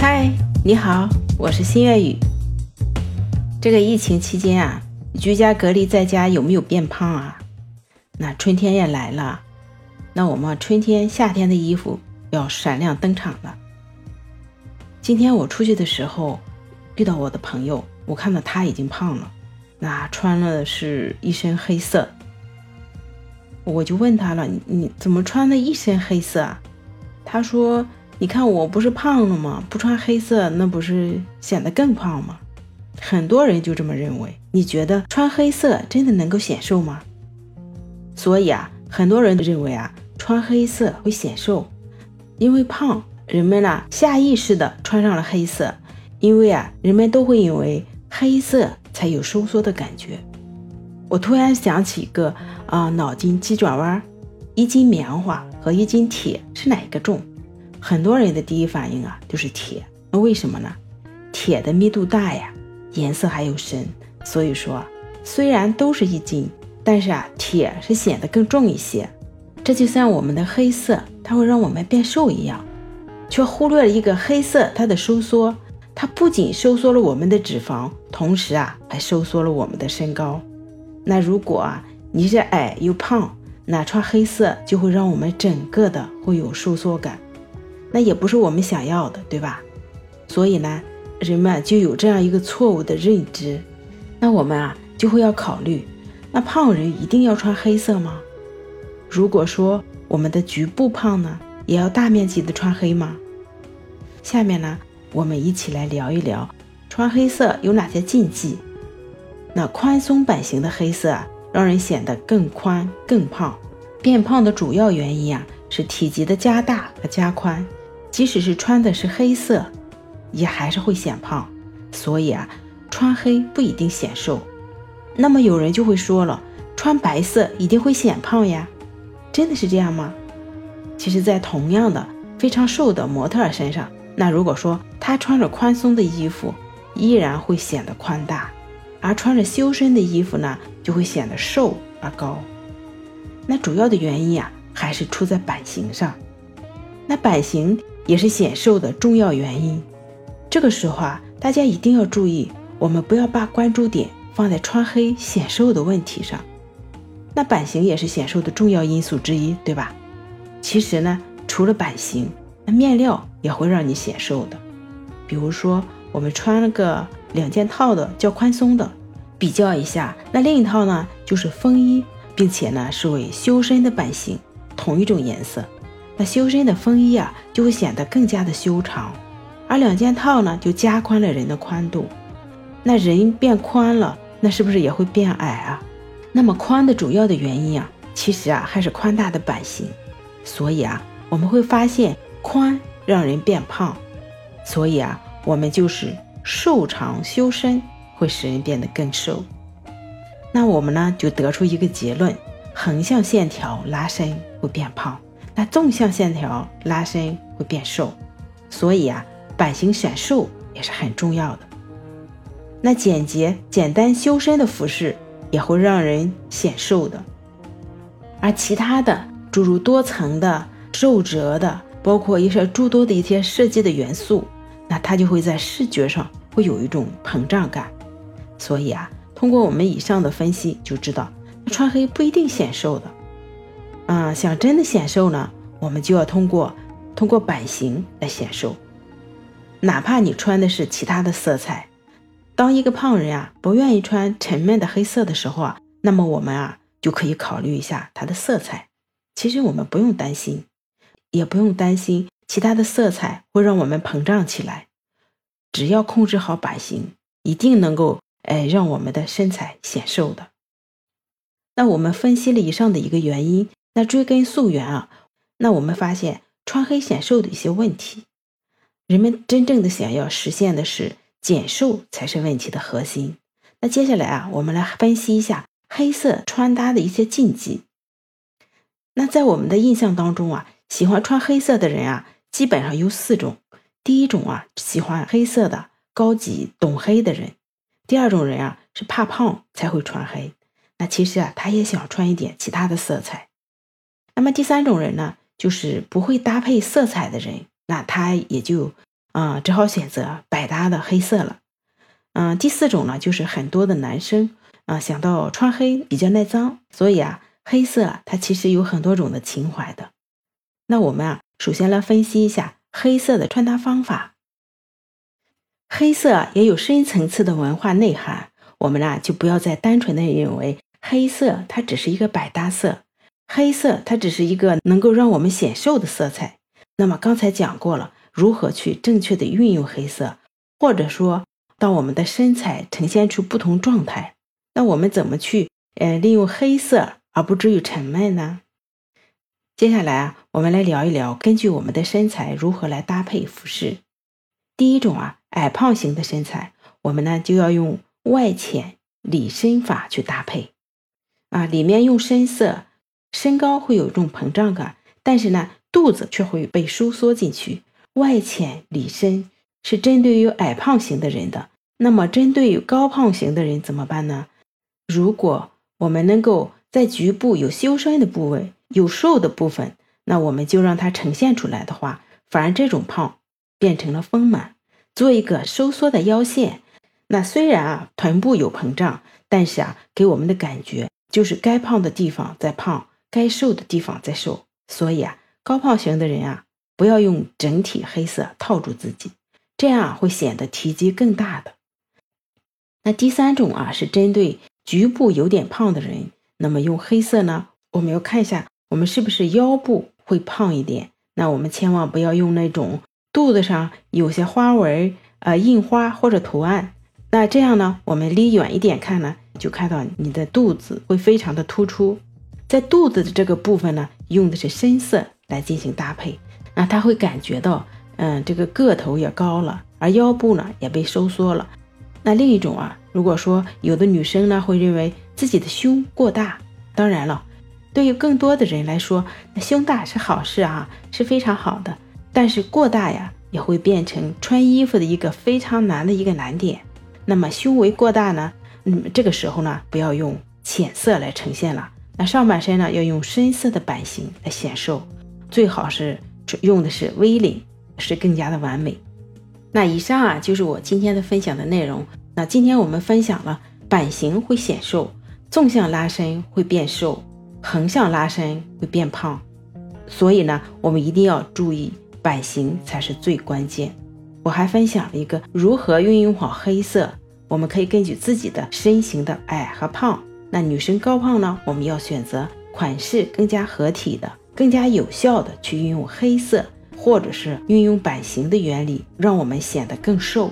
嗨，你好，我是新月雨。这个疫情期间啊，居家隔离在家有没有变胖啊？那春天也来了，那我们春天、夏天的衣服要闪亮登场了。今天我出去的时候遇到我的朋友，我看到他已经胖了，那穿了是一身黑色，我就问他了：“你你怎么穿的一身黑色啊？”他说。你看我不是胖了吗？不穿黑色，那不是显得更胖吗？很多人就这么认为。你觉得穿黑色真的能够显瘦吗？所以啊，很多人都认为啊，穿黑色会显瘦，因为胖，人们呢下意识的穿上了黑色，因为啊，人们都会以为黑色才有收缩的感觉。我突然想起一个啊，脑筋急转弯：一斤棉花和一斤铁是哪一个重？很多人的第一反应啊，就是铁。那为什么呢？铁的密度大呀，颜色还有深，所以说虽然都是一斤，但是啊，铁是显得更重一些。这就像我们的黑色，它会让我们变瘦一样，却忽略了一个黑色它的收缩。它不仅收缩了我们的脂肪，同时啊，还收缩了我们的身高。那如果啊，你是矮又胖，那穿黑色就会让我们整个的会有收缩感。那也不是我们想要的，对吧？所以呢，人们就有这样一个错误的认知。那我们啊，就会要考虑：那胖人一定要穿黑色吗？如果说我们的局部胖呢，也要大面积的穿黑吗？下面呢，我们一起来聊一聊穿黑色有哪些禁忌。那宽松版型的黑色啊，让人显得更宽更胖。变胖的主要原因啊，是体积的加大和加宽。即使是穿的是黑色，也还是会显胖。所以啊，穿黑不一定显瘦。那么有人就会说了，穿白色一定会显胖呀？真的是这样吗？其实，在同样的非常瘦的模特身上，那如果说她穿着宽松的衣服，依然会显得宽大；而穿着修身的衣服呢，就会显得瘦而高。那主要的原因啊，还是出在版型上。那版型。也是显瘦的重要原因。这个时候啊，大家一定要注意，我们不要把关注点放在穿黑显瘦的问题上。那版型也是显瘦的重要因素之一，对吧？其实呢，除了版型，那面料也会让你显瘦的。比如说，我们穿了个两件套的较宽松的，比较一下，那另一套呢就是风衣，并且呢是为修身的版型，同一种颜色。那修身的风衣啊，就会显得更加的修长，而两件套呢，就加宽了人的宽度。那人变宽了，那是不是也会变矮啊？那么宽的主要的原因啊，其实啊还是宽大的版型。所以啊，我们会发现宽让人变胖，所以啊，我们就是瘦长修身会使人变得更瘦。那我们呢就得出一个结论：横向线条拉伸会变胖。那纵向线条拉伸会变瘦，所以啊，版型显瘦也是很重要的。那简洁简单修身的服饰也会让人显瘦的，而其他的诸如多层的、皱褶的，包括一些诸多的一些设计的元素，那它就会在视觉上会有一种膨胀感。所以啊，通过我们以上的分析就知道，穿黑不一定显瘦的。啊，想真的显瘦呢，我们就要通过通过版型来显瘦。哪怕你穿的是其他的色彩，当一个胖人啊不愿意穿沉闷的黑色的时候啊，那么我们啊就可以考虑一下它的色彩。其实我们不用担心，也不用担心其他的色彩会让我们膨胀起来。只要控制好版型，一定能够哎让我们的身材显瘦的。那我们分析了以上的一个原因。那追根溯源啊，那我们发现穿黑显瘦的一些问题，人们真正的想要实现的是减瘦才是问题的核心。那接下来啊，我们来分析一下黑色穿搭的一些禁忌。那在我们的印象当中啊，喜欢穿黑色的人啊，基本上有四种。第一种啊，喜欢黑色的高级懂黑的人；第二种人啊，是怕胖才会穿黑。那其实啊，他也想穿一点其他的色彩。那么第三种人呢，就是不会搭配色彩的人，那他也就啊，只好选择百搭的黑色了。嗯，第四种呢，就是很多的男生啊想到穿黑比较耐脏，所以啊，黑色它其实有很多种的情怀的。那我们啊，首先来分析一下黑色的穿搭方法。黑色也有深层次的文化内涵，我们呢就不要再单纯的认为黑色它只是一个百搭色，黑色它只是一个能够让我们显瘦的色彩。那么刚才讲过了，如何去正确的运用黑色，或者说。当我们的身材呈现出不同状态，那我们怎么去呃利用黑色而不至于沉闷呢？接下来啊，我们来聊一聊根据我们的身材如何来搭配服饰。第一种啊，矮胖型的身材，我们呢就要用外浅里深法去搭配啊，里面用深色，身高会有一种膨胀感，但是呢肚子却会被收缩进去，外浅里深。是针对于矮胖型的人的，那么针对于高胖型的人怎么办呢？如果我们能够在局部有修身的部位、有瘦的部分，那我们就让它呈现出来的话，反而这种胖变成了丰满，做一个收缩的腰线。那虽然啊臀部有膨胀，但是啊给我们的感觉就是该胖的地方在胖，该瘦的地方在瘦。所以啊高胖型的人啊不要用整体黑色套住自己。这样会显得体积更大的。那第三种啊，是针对局部有点胖的人，那么用黑色呢，我们要看一下我们是不是腰部会胖一点。那我们千万不要用那种肚子上有些花纹、呃印花或者图案。那这样呢，我们离远一点看呢，就看到你的肚子会非常的突出。在肚子的这个部分呢，用的是深色来进行搭配，那他会感觉到。嗯，这个个头也高了，而腰部呢也被收缩了。那另一种啊，如果说有的女生呢会认为自己的胸过大，当然了，对于更多的人来说，那胸大是好事啊，是非常好的。但是过大呀，也会变成穿衣服的一个非常难的一个难点。那么胸围过大呢，嗯，这个时候呢，不要用浅色来呈现了。那上半身呢，要用深色的版型来显瘦，最好是用的是 V 领。是更加的完美。那以上啊就是我今天的分享的内容。那今天我们分享了版型会显瘦，纵向拉伸会变瘦，横向拉伸会变胖。所以呢，我们一定要注意版型才是最关键。我还分享了一个如何运用好黑色，我们可以根据自己的身形的矮和胖。那女生高胖呢，我们要选择款式更加合体的、更加有效的去运用黑色。或者是运用版型的原理，让我们显得更瘦。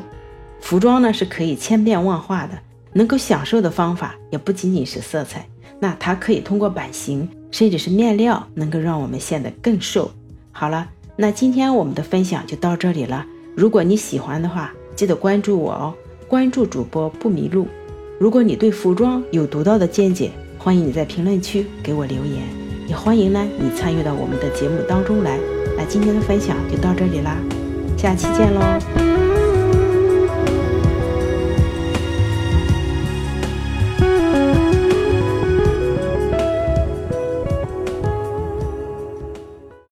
服装呢是可以千变万化的，能够享受的方法也不仅仅是色彩。那它可以通过版型，甚至是面料，能够让我们显得更瘦。好了，那今天我们的分享就到这里了。如果你喜欢的话，记得关注我哦，关注主播不迷路。如果你对服装有独到的见解，欢迎你在评论区给我留言，也欢迎呢你参与到我们的节目当中来。那今天的分享就到这里啦，下期见喽。